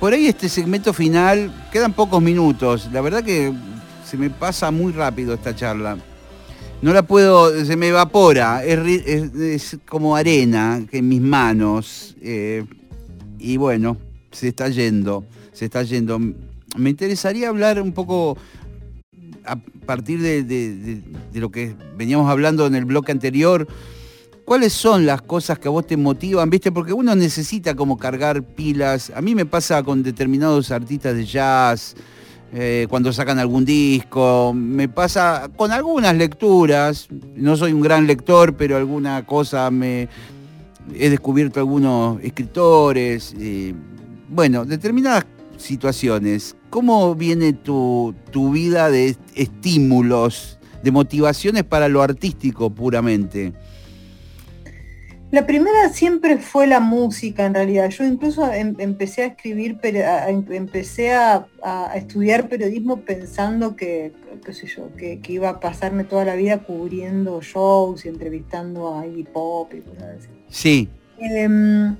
por ahí este segmento final, quedan pocos minutos. La verdad que se me pasa muy rápido esta charla. No la puedo, se me evapora, es, como arena que en mis manos. Eh, y bueno, se está yendo, se está yendo. Me interesaría hablar un poco a partir de, lo que veníamos hablando en el bloque anterior, ¿cuáles son las cosas que a vos te motivan? ¿Viste? Porque uno necesita como cargar pilas. A mí me pasa con determinados artistas de jazz, eh, cuando sacan algún disco, me pasa con algunas lecturas, no soy un gran lector, pero alguna cosa me... He descubierto algunos escritores, eh, bueno, determinadas situaciones. ¿Cómo viene tu, vida de estímulos, de motivaciones para lo artístico puramente? La primera siempre fue la música en realidad. Yo incluso em, empecé a escribir, em, empecé a, estudiar periodismo pensando que, qué sé yo, que, iba a pasarme toda la vida cubriendo shows y entrevistando a hip hop y cosas así. Sí. Em,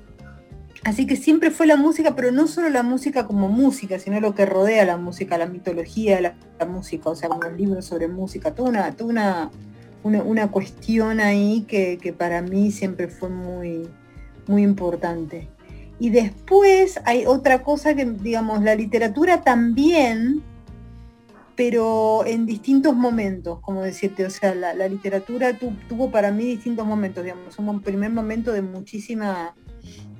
Así que siempre fue la música, pero no solo la música como música, sino lo que rodea la música, la mitología de la, música, o sea, como los libros sobre música, toda una, toda una, una, cuestión ahí que, para mí siempre fue muy, muy importante. Y después hay otra cosa que, digamos, la literatura también, pero en distintos momentos, como decirte, o sea, la, literatura tuvo para mí distintos momentos, digamos, un primer momento de muchísima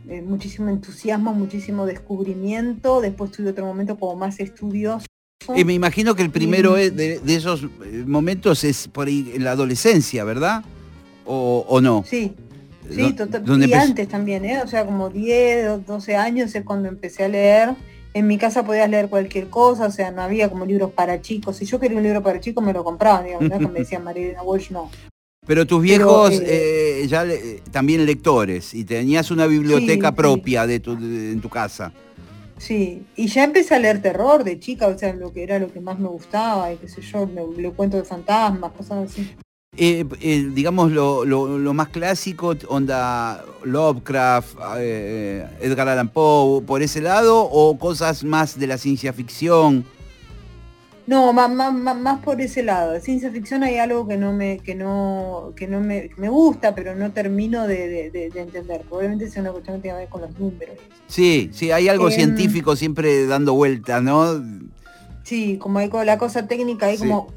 eh, muchísimo entusiasmo, muchísimo descubrimiento, después tuve otro momento como más estudioso. Y me imagino que el primero de, esos eh, momentos es por ahí en la adolescencia, ¿verdad? ¿O, no? Sí, sí, y antes también, ¿eh? O sea, como 10, 12 años es cuando empecé a leer. En mi casa podías leer cualquier cosa, o sea, no había como libros para chicos. Si yo quería un libro para chicos, me lo compraban, digamos, no me decían [LAUGHS] María Walsh, no. Pero tus viejos eh, eh, ya también lectores y tenías una biblioteca propia de tu, en tu casa. Sí, y ya empecé a leer terror de chica, o sea, lo que era lo que más me gustaba, y qué sé yo, me, cuento de fantasmas, cosas así. Eh, digamos lo, más clásico, onda Lovecraft, Edgar Allan Poe, por ese lado, o cosas más de la ciencia ficción. No, más, más, más, por ese lado. De ciencia ficción hay algo que no me, que no, que no me, me gusta, pero no termino de, entender. Probablemente sea una cuestión que tenga que ver con los números. Sí, sí, hay algo em, científico siempre dando vuelta, ¿no? Sí, como hay la cosa técnica ahí como.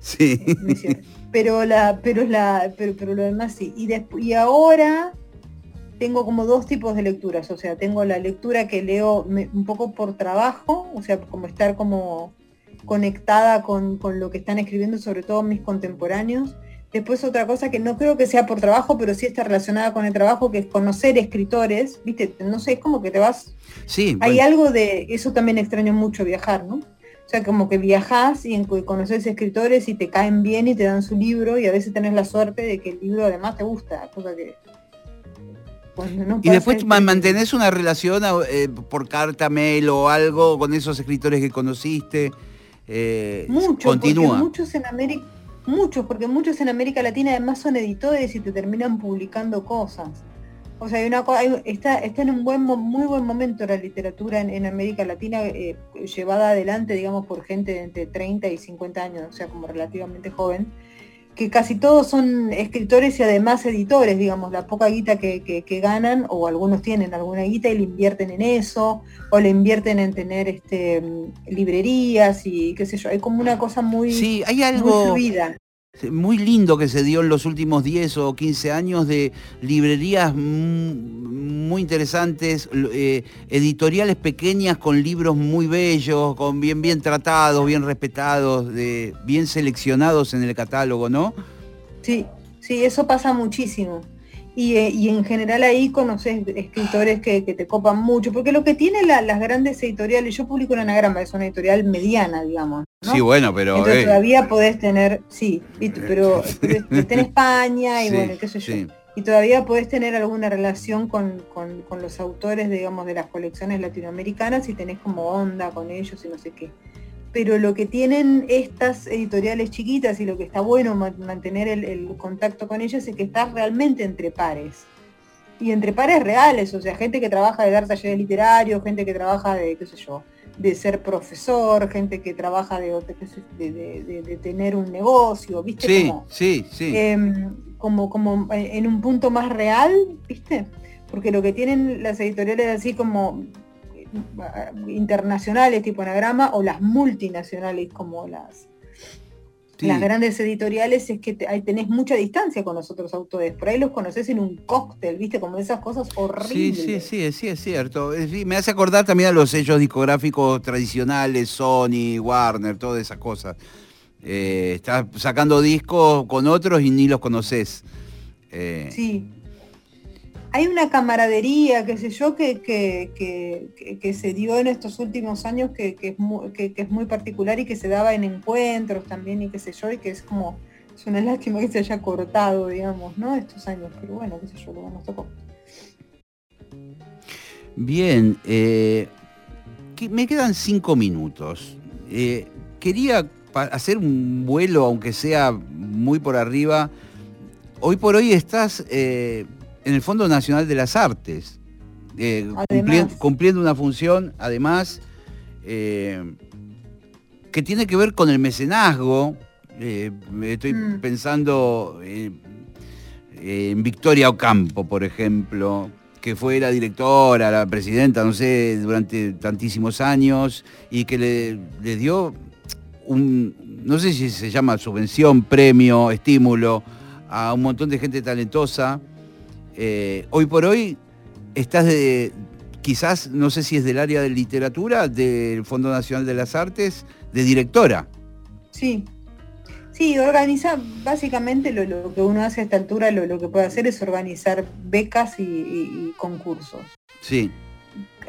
Sí. [LAUGHS] Pero la, pero la, pero, pero lo demás sí. Y y ahora tengo como dos tipos de lecturas. O sea, tengo la lectura que leo un poco por trabajo, o sea, como estar como conectada con, lo que están escribiendo, sobre todo mis contemporáneos. Después otra cosa que no creo que sea por trabajo, pero sí está relacionada con el trabajo, que es conocer escritores, viste, no sé, es como que te vas... Sí. Hay algo de, eso también extraño mucho viajar, ¿no? O sea, como que viajas y conoces escritores y te caen bien y te dan su libro y a veces tenés la suerte de que el libro además te gusta, cosa que... y después mantenés una relación eh, por carta, mail o algo con esos escritores que conociste. Eh, muchos, muchos en América, muchos, porque muchos en América Latina además son editores y te terminan publicando cosas. O sea, hay una está, está en un buen muy buen momento la literatura en, América Latina eh, llevada adelante, digamos, por gente de entre 30 y 50 años, o sea, como relativamente joven que casi todos son escritores y además editores, digamos, la poca guita que, ganan, o algunos tienen alguna guita y le invierten en eso, o le invierten en tener este librerías y qué sé yo, hay como una cosa muy, sí, hay algo, fluida muy lindo que se dio en los últimos 10 o 15 años de librerías muy interesantes, eh, editoriales pequeñas con libros muy bellos, con bien bien tratados, bien respetados, de, bien seleccionados en el catálogo, ¿no? Sí, sí, eso pasa muchísimo. Eh, y, en general ahí conoces escritores que, te copan mucho, porque lo que tienen las grandes editoriales, yo publico en Anagrama, es una editorial mediana, digamos. Sí, bueno, pero... Entonces eh, todavía podés tener, sí, pero, está en España y [LAUGHS] bueno, qué sé yo. Y todavía podés tener alguna relación con, con los autores, digamos, de las colecciones latinoamericanas y tenés como onda con ellos y no sé qué pero lo que tienen estas editoriales chiquitas y lo que está bueno mantener el, contacto con ellas es que estás realmente entre pares. y entre pares reales, o sea, gente que trabaja de dar talleres literarios, gente que trabaja de, qué sé yo, de ser profesor, gente que trabaja de, de, tener un negocio, ¿viste? Sí, sí, sí. Em, como, como en un punto más real, ¿viste? Porque lo que tienen las editoriales así como eh, internacionales tipo anagrama o las multinacionales como las las grandes editoriales es que ahí tenés mucha distancia con los otros autores. Por ahí los conoces en un cóctel, ¿viste? Como esas cosas horribles. Sí, sí, sí, sí, es cierto. me hace acordar también a los sellos discográficos tradicionales, Sony, Warner, todas esas cosas. Eh, estás sacando discos con otros y ni los conoces. Eh, sí hay una camaradería, qué sé yo, que, se dio en estos últimos años que, es muy, es muy particular y que se daba en encuentros también y qué sé yo, y que es como, es una [LAUGHS] lástima que se haya cortado, digamos, ¿no? Estos años, pero bueno, qué sé yo, luego nos tocó. Bien, eh, me quedan cinco minutos. Eh, quería hacer un vuelo, aunque sea muy por arriba. Hoy por hoy estás eh, en el Fondo Nacional de las Artes, eh, cumpliendo, una función, además, eh, que tiene que ver con el mecenazgo. Eh, estoy mm. pensando en Victoria Ocampo, por ejemplo, que fue la directora, la presidenta, no sé, durante tantísimos años, y que le, le dio un, no sé si se llama subvención, premio, estímulo, a un montón de gente talentosa eh, hoy por hoy estás de, quizás, no sé si es del área de literatura, del Fondo Nacional de las Artes, de directora. Sí, sí, organiza básicamente lo, que uno hace a esta altura, lo, que puede hacer es organizar becas y concursos. Sí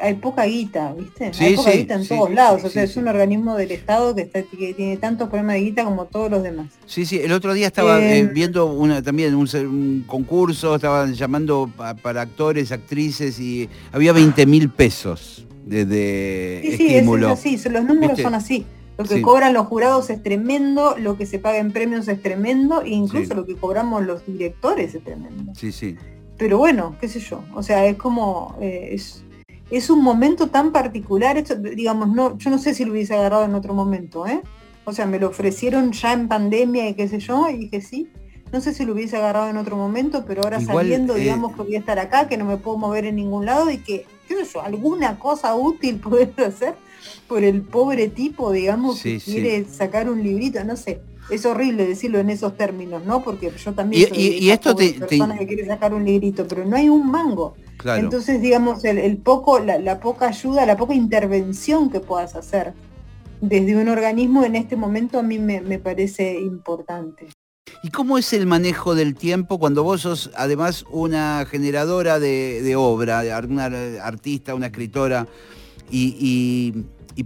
hay poca guita, ¿viste? hay poca guita en todos lados, o sea, es un organismo del Estado que, está, que tiene tantos problemas de guita como todos los demás. Sí, sí, el otro día estaba eh, eh, viendo una, también un, concurso, estaban llamando para actores, actrices y había 20 mil pesos de, de sí, estímulo. Sí, es así, los números son así. Lo que cobran los jurados es tremendo, lo que se paga en premios es tremendo, e incluso lo que cobramos los directores es tremendo. Sí, sí. Pero bueno, qué sé yo, o sea, es como, eh, es, es un momento tan particular, esto, digamos, no, yo no sé si lo hubiese agarrado en otro momento, ¿eh? O sea, me lo ofrecieron ya en pandemia y qué sé yo, y dije sí. No sé si lo hubiese agarrado en otro momento, pero ahora sabiendo, eh, digamos, que voy a estar acá, que no me puedo mover en ningún lado y que, qué sé yo, alguna cosa útil [LAUGHS] puedes hacer por el pobre tipo, digamos, que quiere sacar un librito, no sé. Es horrible decirlo en esos términos, ¿no? Porque yo también soy y, esto te, persona que quiere sacar un librito, pero no hay un mango. Entonces, digamos, el, poco, la, poca ayuda, la poca intervención que puedas hacer desde un organismo en este momento a mí me, parece importante. ¿Y cómo es el manejo del tiempo cuando vos sos además una generadora de, obra, una artista, una escritora, y,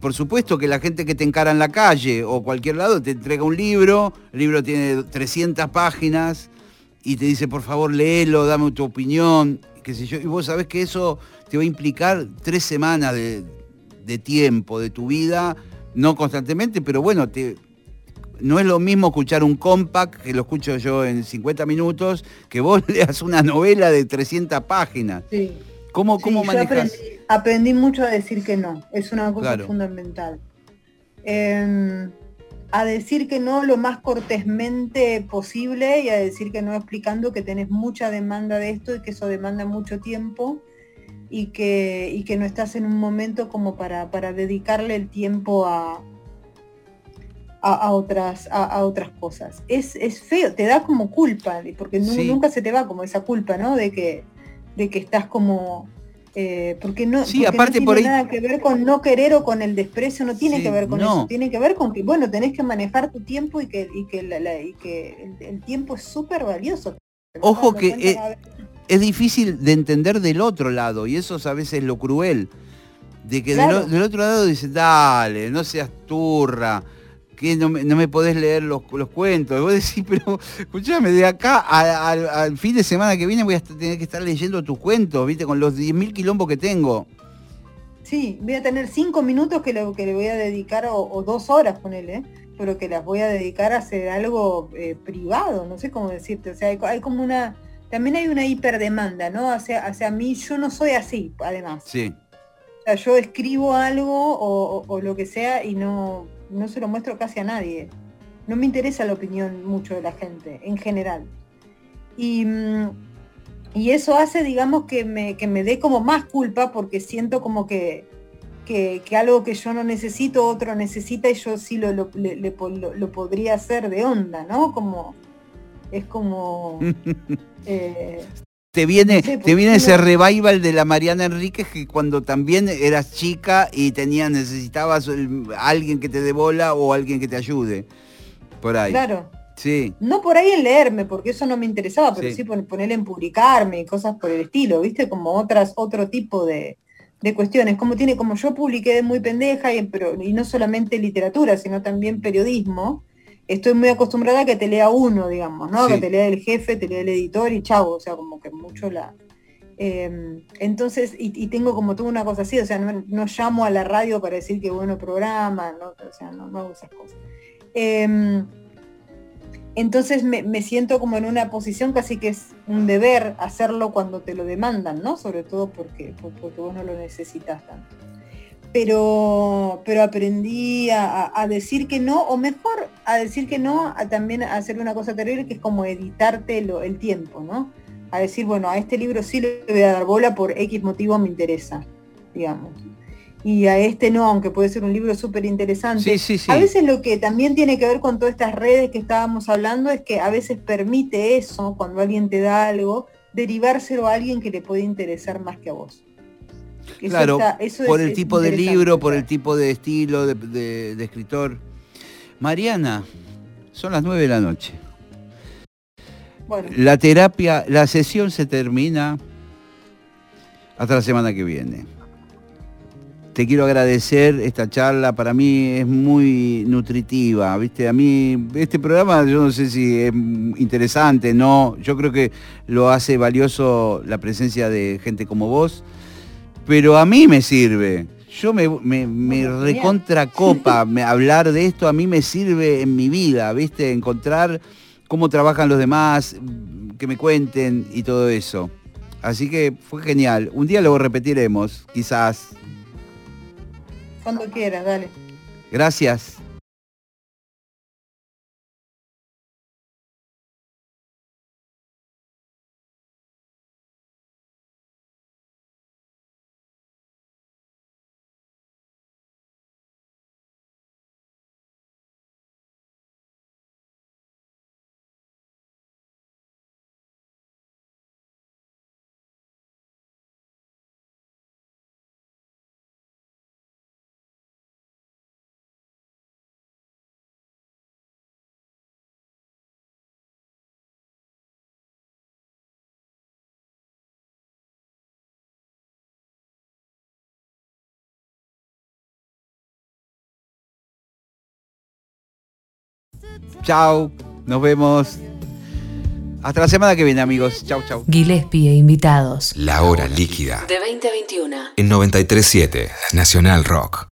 por supuesto que la gente que te encara en la calle o cualquier lado te entrega un libro, el libro tiene 300 páginas y te dice, por favor, léelo, dame tu opinión, yo, y vos sabés que eso te va a implicar tres semanas de, tiempo de tu vida, no constantemente, pero bueno, te, no es lo mismo escuchar un compact, que lo escucho yo en 50 minutos, que vos [LAUGHS] leas una novela de 300 páginas. Sí. ¿Cómo, cómo manejas? Aprendí, mucho a decir que no, es una cosa fundamental. Em, a decir que no lo más cortésmente posible y a decir que no explicando que tenés mucha demanda de esto y que eso demanda mucho tiempo y que, que no estás en un momento como para, para dedicarle el tiempo a, a, otras, a, otras cosas. Es, feo, te da como culpa, porque nunca se te va como esa culpa, ¿no? De que, de que estás como eh, porque no, sí, aparte tiene nada que ver con no querer o con el desprecio, no tiene que ver con eso, tiene que ver con que, bueno, tenés que manejar tu tiempo y que, y que, el, tiempo es súper valioso. Ojo que es, difícil de entender del otro lado y eso a veces es lo cruel, de que del, otro lado dice, dale, no seas turra no me, podés leer los, cuentos. Y vos decís, pero escúchame, de acá al fin de semana que viene voy a tener que estar leyendo tus cuentos, ¿viste? Con los 10.000 quilombos que tengo. Sí, voy a tener cinco minutos que le, que le voy a dedicar, o, dos horas, ponele, ¿eh? pero que las voy a dedicar a hacer algo eh, privado, no sé cómo decirte. O sea, hay, como una también hay una hiperdemanda, ¿no? Hacia, hacia mí, yo no soy así, además. Sí. O sea, yo escribo algo o, o lo que sea y no, no se lo muestro casi a nadie. No me interesa la opinión mucho de la gente, en general. Y, mm, y eso hace, digamos, que me, que me dé como más culpa porque siento como que, que, que algo que yo no necesito, otro necesita y yo sí lo, lo, le- le po- lo- lo podría hacer de onda, ¿no? Como, es como... [LAUGHS] eh, Te viene, te porque viene ese revival de la Mariana Enríquez que cuando también eras chica y tenías, necesitabas alguien que te dé bola o alguien que te ayude. Por ahí. claro. Sí. No por ahí en leerme, porque eso no me interesaba, pero Sí. sí, pon- poner en publicarme y cosas por el estilo, ¿viste? Como otras, otro tipo de, de cuestiones. Como tiene, como yo publiqué de muy pendeja, y, pero, y no solamente literatura, sino también periodismo, estoy muy acostumbrada a que te lea uno, digamos, ¿no? Sí. Que te lea el jefe, te lea el editor y chavo, o sea, como que mucho la. eh, entonces, y, y tengo como toda una cosa así, o sea, no, no llamo a la radio para decir que bueno programa, no, o sea, no, no hago esas cosas. Em, entonces me, me siento como en una posición casi que es un deber hacerlo cuando te lo demandan, ¿no? Sobre todo porque, por- porque vos no lo necesitas tanto. Pero, pero aprendí a, decir que no, o mejor a decir que no, a también a hacer una cosa terrible que es como editarte lo- el tiempo, ¿no? A decir, bueno, a este libro sí le voy a dar bola por X motivo me interesa, digamos. Y a este no, aunque puede ser un libro súper interesante. Sí, sí, sí. A veces lo que también tiene que ver con todas estas redes que estábamos hablando es que a veces permite eso, cuando alguien te da algo, derivárselo a alguien que le puede interesar más que a vos. Eso Claro, está- eso por es- el tipo de libro, por el tipo de estilo de, de- de escritor. Mariana, son las nueve de la noche. Bueno, La terapia, la sesión se termina hasta la semana que viene. Te quiero agradecer esta charla, para mí es muy nutritiva, ¿viste? A mí este programa yo no sé si es interesante, no, yo creo que lo hace valioso la presencia de gente como vos, pero a mí me sirve. Yo me, me, me Bueno, genial. recontra copa, me- hablar de esto a mí me sirve en mi vida, ¿viste? Encontrar cómo trabajan los demás, que me cuenten y todo eso. Así que fue genial. Un día lo repetiremos, quizás. cuando quieras, dale. Gracias. Chao, nos vemos. Hasta la semana que viene, amigos. Chau, chau. Gillespie e invitados. La hora líquida De 20 a 21. en 937 Nacional Rock.